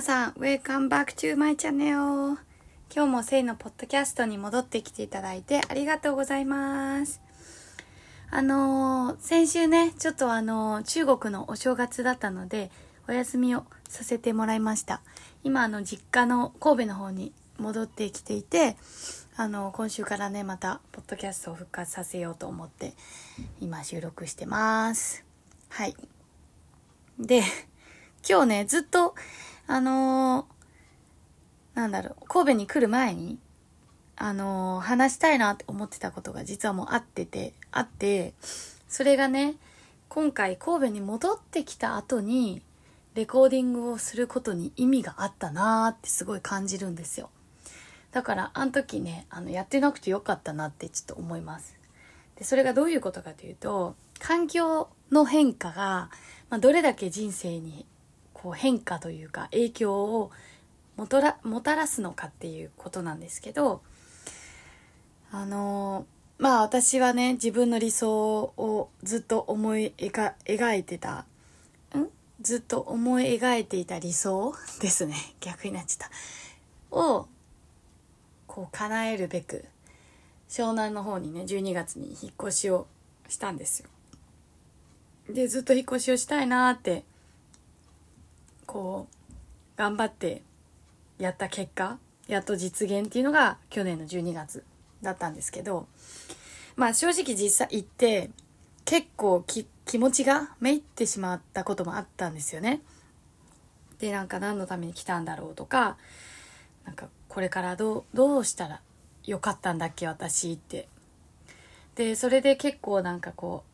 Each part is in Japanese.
さん、Welcome back to my channel. 今日もせいのポッドキャストに戻ってきていただいてありがとうございます。あのー先週ね、ちょっとあのー中国のお正月だったので、お休みをさせてもらいました。今、あの、実家の神戸の方に戻ってきていて、あの、今週からね、また、ポッドキャストを復活させようと思って、今収録してます。はい。で、今日ね、ずっと、あのーなんだろう、神戸に来る前に、あのー話したいなって思ってたことが実はもうあってて、あって、それがね、今回神戸に戻ってきた後に、レコーディングをすることに意味があったなーってすごい感じるんですよ。だから、あの時ね、あの、やってなくてよかったなってちょっと思います。で、それがどういうことかというと、環境の変化が、まあ、どれだけ人生に、こう変化というか影響をもたらすのかっていうことなんですけど、あのまあ私はね、自分の理想をずっと思い描描いてた、ん？ずっと思い描いていた理想ですね。逆になっちゃった。を、こう叶えるべく、湘南の方にね、12月に引っ越しをしたんですよ。で、ずっと引っ越しをしたいなって、こう、頑張ってやった結果、やっと実現っていうのが去年の12月だったんですけど、まあ正直実際行って結構気持ちがめいってしまったこともあったんですよね。で、なんか何のために来たんだろうとか、なんかこれからどう、どうしたらよかったんだっけ私って。で、それで結構なんかこう、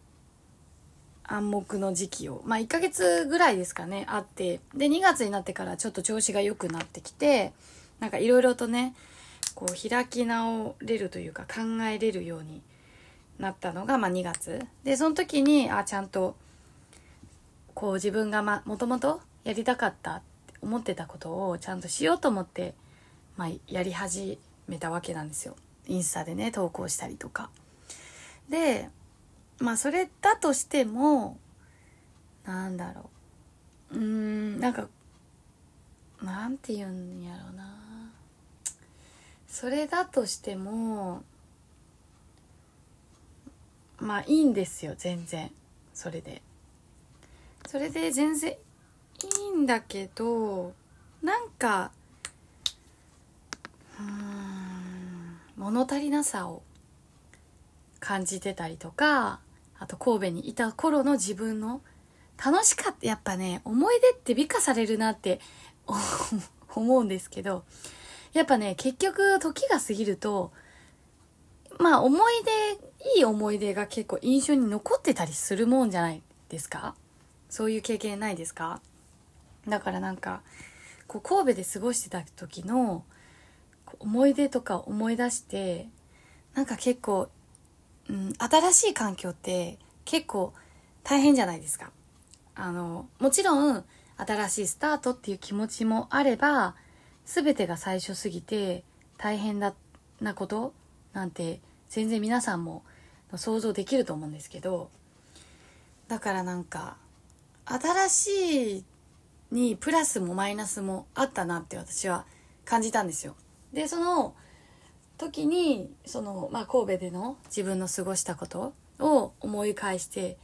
暗黙の時期を、まあ1ヶ月ぐらいですかね、あって、で、2月になってからちょっと調子が良くなってきて、なんかいろいろとね、こう開き直れるというか考えれるようになったのが、まあ2月。で、その時に、あ、ちゃんと、こう自分がま、もともとやりたかったって思ってたことをちゃんとしようと思って、まあやり始めたわけなんですよ。インスタでね、投稿したりとか。で、まあそれだとしても、なんだろう。うーん、なんか、なんて言うんやろうな。それだとしても、まあいいんですよ、全然。それで。それで全然いいんだけど、なんか、うん、物足りなさを感じてたりとか、あと神戸にいた頃の自分の楽しかった、やっぱね、思い出って美化されるなって 思うんですけど、やっぱね、結局時が過ぎると、まあ思い出、いい思い出が結構印象に残ってたりするもんじゃないですか？そういう経験ないですか？だからなんか、こう神戸で過ごしてた時の思い出とか思い出して、なんか結構、うん、新しい環境って結構大変じゃないですか。あの、もちろん新しいスタートっていう気持ちもあれば、全てが最初すぎて大変だなことなんて全然皆さんも想像できると思うんですけど、だからなんか、新しいにプラスもマイナスもあったなって私は感じたんですよ。で、その時に、その、まあ、神戸での自分の過ごしたことを思い返して、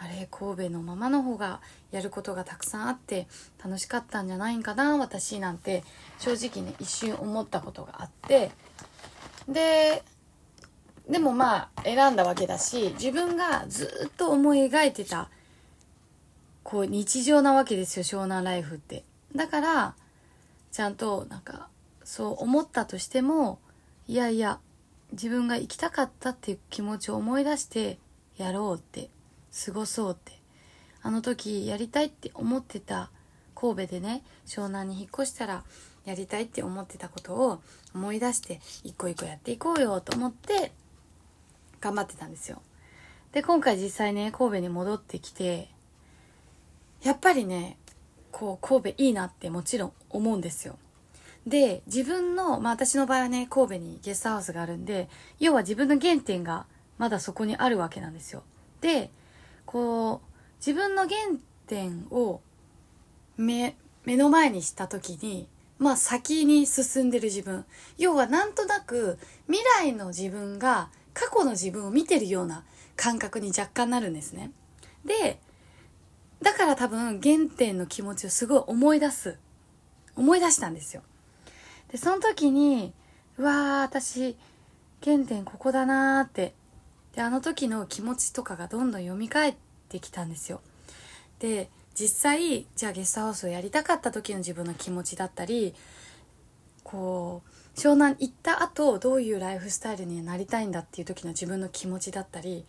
あれ神戸のままの方がやることがたくさんあって楽しかったんじゃないんかな私なんて正直ね一瞬思ったことがあってででもまあ選んだわけだし自分がずっと思い描いてたこう日常なわけですよ湘南ライフって。だからちゃんとなんかそう思ったとしてもいやいや自分が行きたかったっていう気持ちを思い出してやろうって過ごそうってあの時やりたいって思ってた神戸でね湘南に引っ越したらやりたいって思ってたことを思い出して一個一個やっていこうよと思って頑張ってたんですよ。で今回実際ね神戸に戻ってきてやっぱりねこう神戸いいなってもちろん思うんですよ。で自分のまあ私の場合はね神戸にゲストハウスがあるんで要は自分の原点がまだそこにあるわけなんですよ。でこう自分の原点を目目の前にした時にまあ先に進んでる自分。要はなんとなく未来の自分が過去の自分を見てるような感覚に若干なるんですね。でだから多分原点の気持ちをすごい思い出す。思い出したんですよ。でその時にうわー私原点ここだなーって。であの時の気持ちとかがどんどん蘇ってきたんですよ。で実際じゃあゲストハウスをやりたかった時の自分の気持ちだったりこう湘南行った後どういうライフスタイルになりたいんだっていう時の自分の気持ちだったり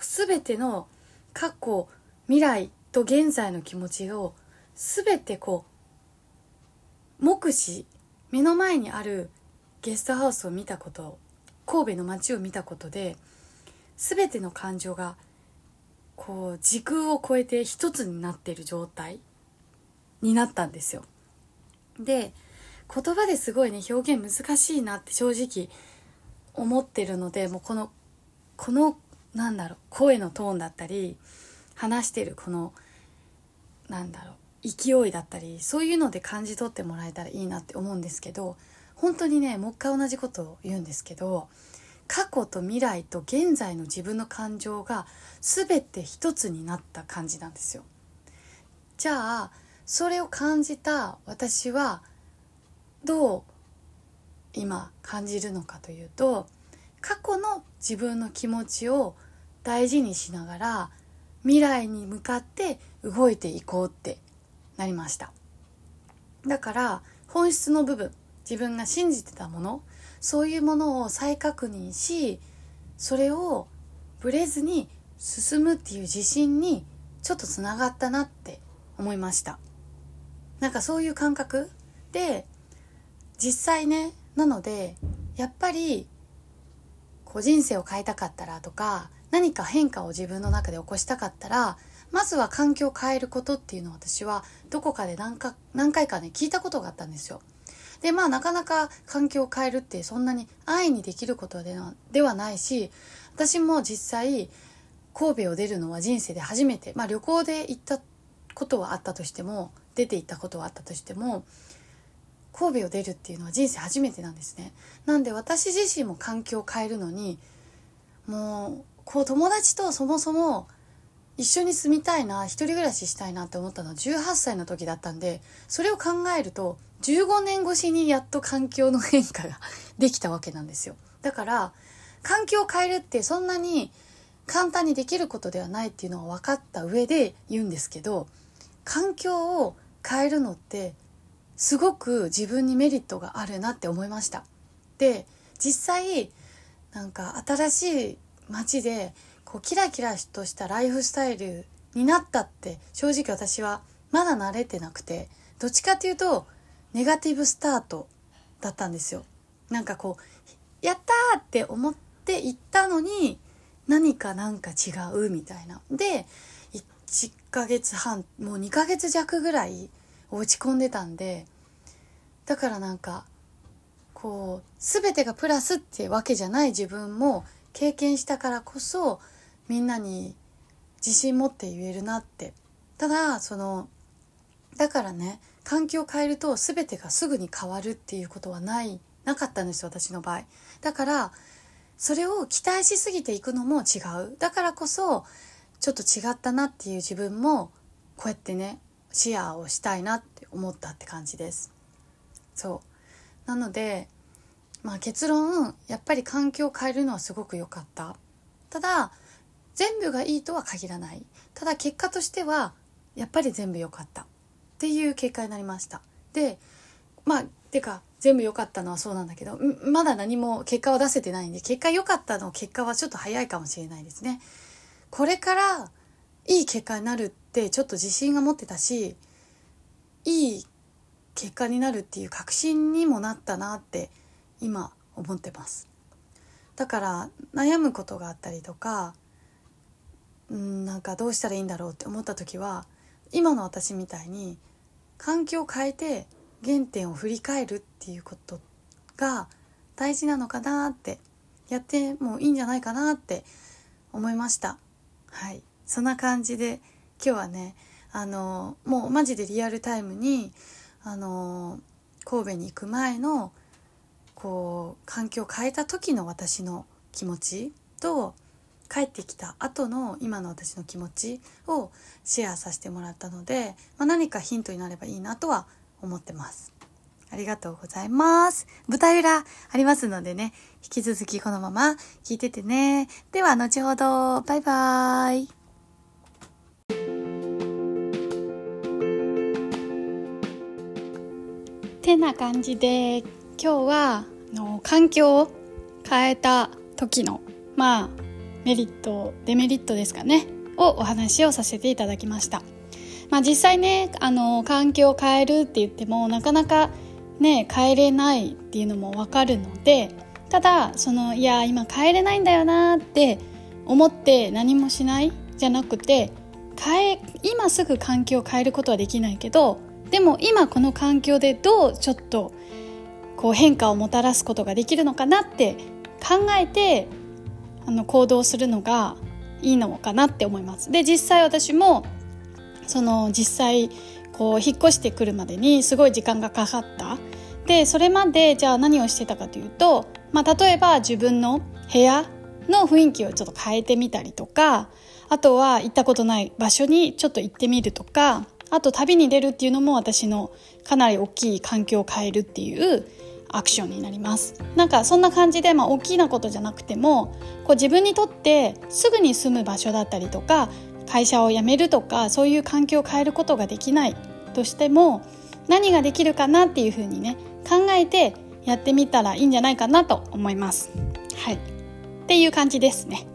全ての過去未来と現在の気持ちを全てこう目視目の前にあるゲストハウスを見たこと神戸の街を見たことで全ての感情がこう時空を超えて一つになっている状態になったんですよ。で言葉ですごいね表現難しいなって正直思ってるのでもうこのこのなんだろう声のトーンだったり話してるこのなんだろう勢いだったりそういうので感じ取ってもらえたらいいなって思うんですけど本当にねもう一回同じことを言うんですけど過去と未来と現在の自分の感情が全て一つになった感じなんですよ。じゃあそれを感じた私はどう今感じるのかというと過去の自分の気持ちを大事にしながら未来に向かって動いていこうってなりました。だから本質の部分自分が信じてたものそういうものを再確認しそれをブレずに進むっていう自信にちょっとつながったなって思いました。なんかそういう感覚？で実際ねなのでやっぱりこう人生を変えたかったらとか何か変化を自分の中で起こしたかったらまずは環境を変えることっていうのを私はどこかで何か何回かね聞いたことがあったんですよ。でまあなかなか環境を変えるってそんなに安易にできることではではないし私も実際神戸を出るのは人生で初めてまあ旅行で行ったことはあったとしても出て行ったことはあったとしても神戸を出るっていうのは人生初めてなんですね。なんで私自身も環境を変えるのにもうこう友達とそもそも一緒に住みたいな一人暮らししたいなって思ったのは18歳の時だったんでそれを考えると15年越しにやっと環境の変化ができたわけなんですよ。だから環境を変えるってそんなに簡単にできることではないっていうのは分かった上で言うんですけど環境を変えるのってすごく自分にメリットがあるなって思いました。で実際なんか新しい街でこうキラキラとしたライフスタイルになったって正直私はまだ慣れてなくてどっちかっていうとネガティブスタートだったんですよ。なんかこうやったって思って行ったのに何かなんか違うみたいな。で1ヶ月半もう2ヶ月弱ぐらい落ち込んでたんでだからなんかこう全てがプラスってわけじゃない自分も経験したからこそみんなに自信持って言えるなって。ただそのだからね環境を変えると全てがすぐに変わるっていうことはないなかったんですよ私の場合。だからそれを期待しすぎていくのも違う。だからこそちょっと違ったなっていう自分もこうやってねシェアをしたいなって思ったって感じです。そう。なのでまあ結論やっぱり環境を変えるのはすごく良かった。ただ全部がいいとは限らない。ただ結果としてはやっぱり全部良かった。っていう結果になりました。でまあてか全部良かったのはそうなんだけどまだ何も結果を出せてないんで結果良かったの結果はちょっと早いかもしれないですね。これからいい結果になるってちょっと自信が持ってたしいい結果になるっていう確信にもなったなって今思ってます。だから悩むことがあったりとかうんなんかどうしたらいいんだろうって思った時は今の私みたいに環境を変えて原点を振り返るっていうことが大事なのかなってやってもいいんじゃないかなって思いました。はい。そんな感じで今日はねあのもうマジでリアルタイムにあの神戸に行く前のこう環境を変えた時の私の気持ちと帰ってきた後の今の私の気持ちをシェアさせてもらったので、まあ、何かヒントになればいいなとは思ってます。ありがとうございます。舞台裏ありますのでね、引き続きこのまま聞いててね。では、後ほど。バイバーイ。てな感じで、今日は、の環境を変えた時の、まあ、メリット、デメリットですかね、をお話をさせていただきました。まあ、実際ねあの環境を変えるって言ってもなかなかね変えれないっていうのも分かるのでただそのいや今変えれないんだよなって思って何もしないじゃなくて変え今すぐ環境を変えることはできないけどでも今この環境でどうちょっとこう変化をもたらすことができるのかなって考えてあの行動するのがいいのかなって思います。で実際私もその実際こう引っ越してくるまでにすごい時間がかかったでそれまでじゃあ何をしてたかというと、まあ、例えば自分の部屋の雰囲気をちょっと変えてみたりとかあとは行ったことない場所にちょっと行ってみるとかあと旅に出るっていうのも私のかなり大きい環境を変えるっていうアクションになりますなんかそんな感じで、まあ、大きなことじゃなくてもこう自分にとってすぐに住む場所だったりとか会社を辞めるとかそういう環境を変えることができないとしても何ができるかなっていうふうにね考えてやってみたらいいんじゃないかなと思います。はい。っていう感じですね。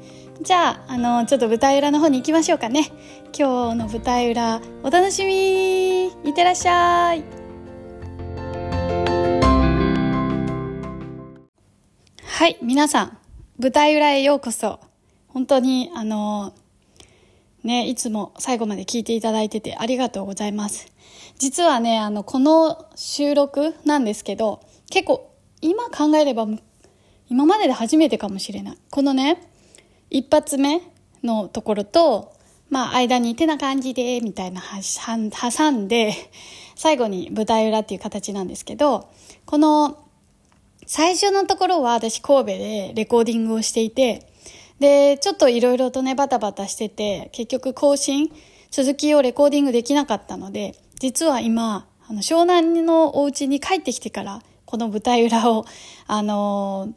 じゃあ、あの、ちょっと舞台裏の方に行きましょうかね。今日の舞台裏、お楽しみいってらっしゃいはい、皆さん、舞台裏へようこそ。本当に、あの、ね、いつも最後まで聞いていただいててありがとうございます。実はね、あの、この収録なんですけど、結構今考えれば今までで初めてかもしれない。このね、一発目のところと、まあ間に手な感じで、みたいな挟んで、最後に舞台裏っていう形なんですけど、この最初のところは私神戸でレコーディングをしていて、で、ちょっといろいろとね、バタバタしてて、結局更新、続きをレコーディングできなかったので、実は今、あの、湘南のお家に帰ってきてから、この舞台裏を、あのー、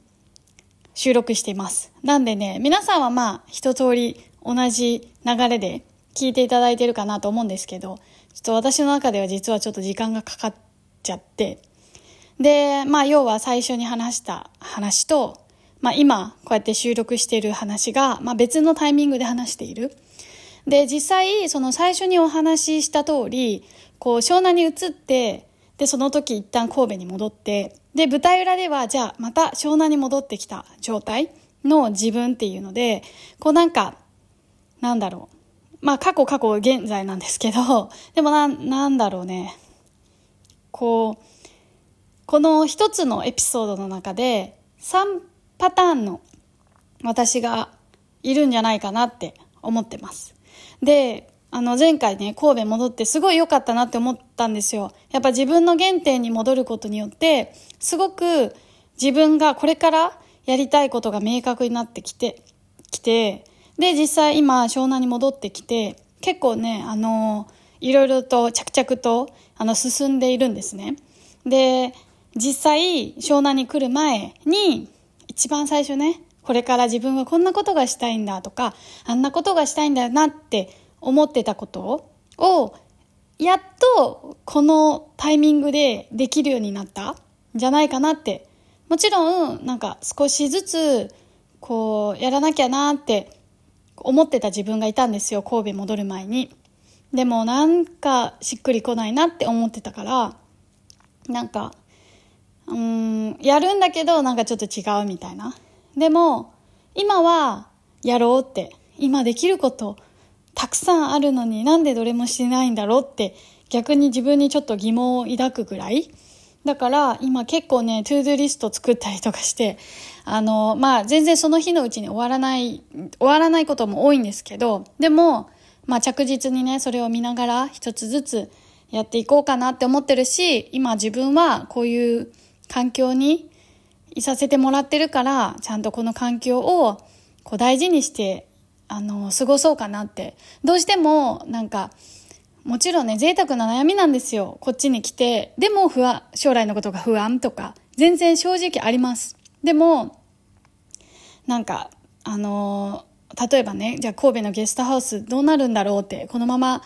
収録しています。なんでね、皆さんはまあ、一通り同じ流れで聞いていただいてるかなと思うんですけど、ちょっと私の中では実はちょっと時間がかかっちゃって、で、まあ、要は最初に話した話と、まあ、今こうやって収録している話が、まあ、別のタイミングで話している。で、実際、その最初にお話しした通り、こう、湘南に移って、で、その時一旦神戸に戻って、で、舞台裏では、じゃあ、また湘南に戻ってきた状態の自分っていうので、こうなんか、なんだろう。まあ、過去過去現在なんですけど、でもな、なんだろうね。こう、この一つのエピソードの中で、3パターンの私がいるんじゃないかなって思ってます。で、あの前回ね、神戸戻ってすごい良かったなって思ったんですよ。やっぱ自分の原点に戻ることによって、すごく自分がこれからやりたいことが明確になってきて、きて、で、実際今、湘南に戻ってきて、結構ね、あの、いろいろと着々と、あの、進んでいるんですね。で、実際、湘南に来る前に、一番最初ね、これから自分はこんなことがしたいんだとか、あんなことがしたいんだなって思ってたことを、やっとこのタイミングでできるようになったんじゃないかなって。もちろん、なんか少しずつ、こう、やらなきゃなって思ってた自分がいたんですよ、神戸戻る前に。でもなんかしっくりこないなって思ってたから、なんか、うん、やるんだけどなんかちょっと違うみたいな。でも、今はやろうって、今できることたくさんあるのになんでどれもしてないんだろうって逆に自分にちょっと疑問を抱くぐらい。だから今結構ね、トゥードゥリスト作ったりとかして、あの、まあ全然その日のうちに終わらない、終わらないことも多いんですけど、でも、まあ着実にね、それを見ながら一つずつやっていこうかなって思ってるし、今自分はこういう環境にいさせてもらってるから、ちゃんとこの環境をこう大事にして、あの、過ごそうかなって。どうしても、なんか、もちろんね、贅沢な悩みなんですよ。こっちに来て。でも不安、将来のことが不安とか、全然正直あります。でも、なんか、あの例えばね、じゃあ神戸のゲストハウスどうなるんだろうって、このまま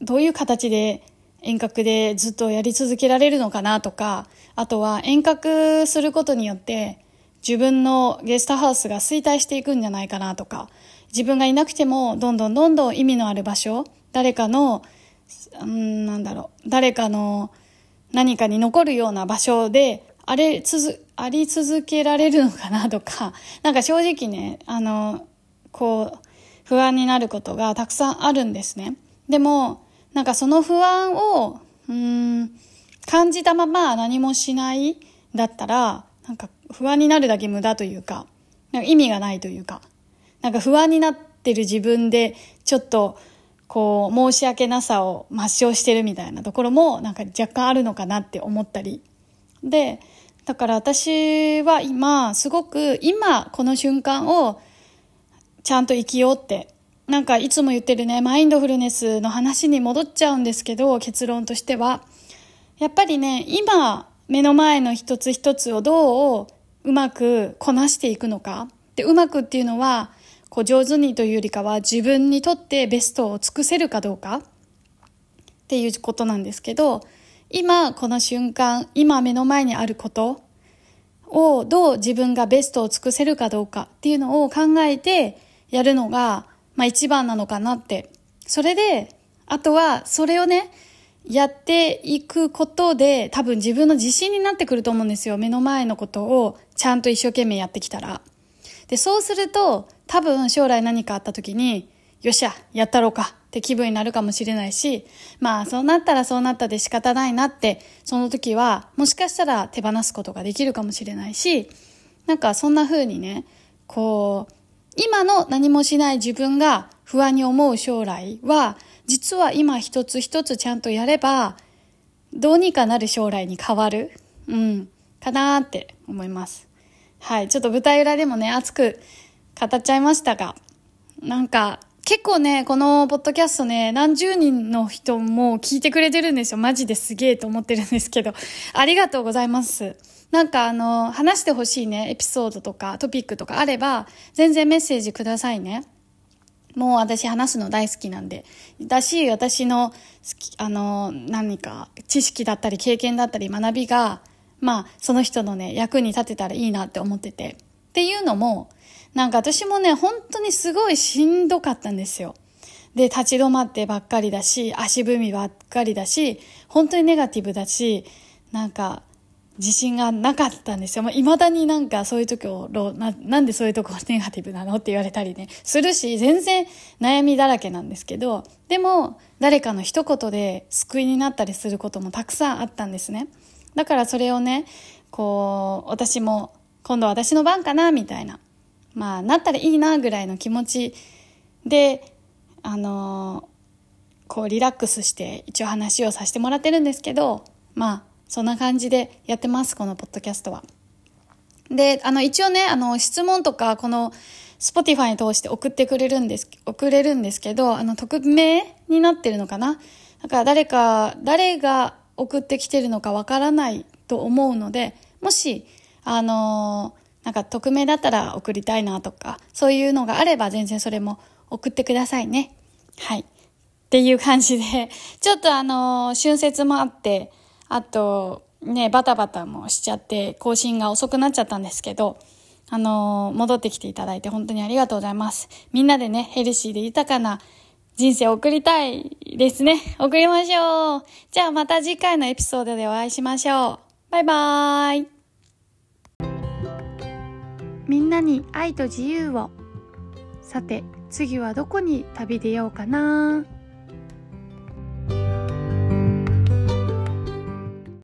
どういう形で遠隔でずっとやり続けられるのかなとか、あとは遠隔することによって自分のゲストハウスが衰退していくんじゃないかなとか、自分がいなくてもどんどんどんどん意味のある場所、誰かの、うん、なんだろう、誰かの何かに残るような場所であれ続、あり続けられるのかなとか、なんか正直ね、あの、こう、不安になることがたくさんあるんですね。でも、なんかその不安を、うん、感じたまま何もしないだったら、なんか不安になるだけ無駄というか、なんか意味がないというか、なんか不安になってる自分で、ちょっと、こう、申し訳なさを抹消してるみたいなところも、なんか若干あるのかなって思ったり。で、だから私は今、すごく今、この瞬間を、ちゃんと生きようってなんかいつも言ってるね、マインドフルネスの話に戻っちゃうんですけど、結論としては。やっぱりね、今、目の前の一つ一つをどううまくこなしていくのか。で、うまくっていうのは、こう上手にというよりかは自分にとってベストを尽くせるかどうかっていうことなんですけど、今この瞬間、今目の前にあることをどう自分がベストを尽くせるかどうかっていうのを考えてやるのがまあ一番なのかなって。それで、あとはそれをね、やっていくことで多分自分の自信になってくると思うんですよ。目の前のことをちゃんと一生懸命やってきたら。で、そうすると多分将来何かあった時に、よっしゃ、やったろうかって気分になるかもしれないし、まあそうなったらそうなったで仕方ないなって、その時はもしかしたら手放すことができるかもしれないし、なんかそんな風にね、こう、今の何もしない自分が不安に思う将来は、実は今一つ一つちゃんとやれば、どうにかなる将来に変わる、うん、かなーって思います。はい。ちょっと舞台裏でもね、熱く語っちゃいましたが、なんか、結構ね、このポッドキャストね、何十人の人も聞いてくれてるんですよ。マジですげえと思ってるんですけど。ありがとうございます。なんかあの、話してほしいね、エピソードとかトピックとかあれば、全然メッセージくださいね。もう私話すの大好きなんで。だし、私の好き、あの、何か知識だったり経験だったり学びが、まあ、その人のね、役に立てたらいいなって思ってて。っていうのも、なんか私もね、本当にすごいしんどかったんですよ。で、立ち止まってばっかりだし、足踏みばっかりだし、本当にネガティブだし、なんか、自信がなかったんですよ。まあ、だになんかそういう時をな、なんでそういうとこネガティブなのって言われたりね、するし、全然悩みだらけなんですけど、でも、誰かの一言で救いになったりすることもたくさんあったんですね。だからそれをね、こう、私も、今度私の番かな、みたいな。まあ、なったらいいな、ぐらいの気持ちで、あのこう、リラックスして一応話をさせてもらってるんですけど、まあ、そんな感じでやってます、このポッドキャストは。で、あの、一応ね、あの、質問とか、この、Spotify 通して送ってくれるんです、送れるんですけど、あの、匿名になってるのかな？だから誰か、誰が送ってきてるのかわからないと思うので、もし、あのー、なんか匿名だったら送りたいなとか、そういうのがあれば全然それも送ってくださいね。はい。っていう感じで、ちょっとあのー、春節もあって、あと、ね、バタバタもしちゃって、更新が遅くなっちゃったんですけど、あのー、戻ってきていただいて本当にありがとうございます。みんなでね、ヘルシーで豊かな人生を送りたいですね。送りましょう。じゃあまた次回のエピソードでお会いしましょう。バイバーイ。みんなに愛と自由を。さて、次はどこに旅出ようかな。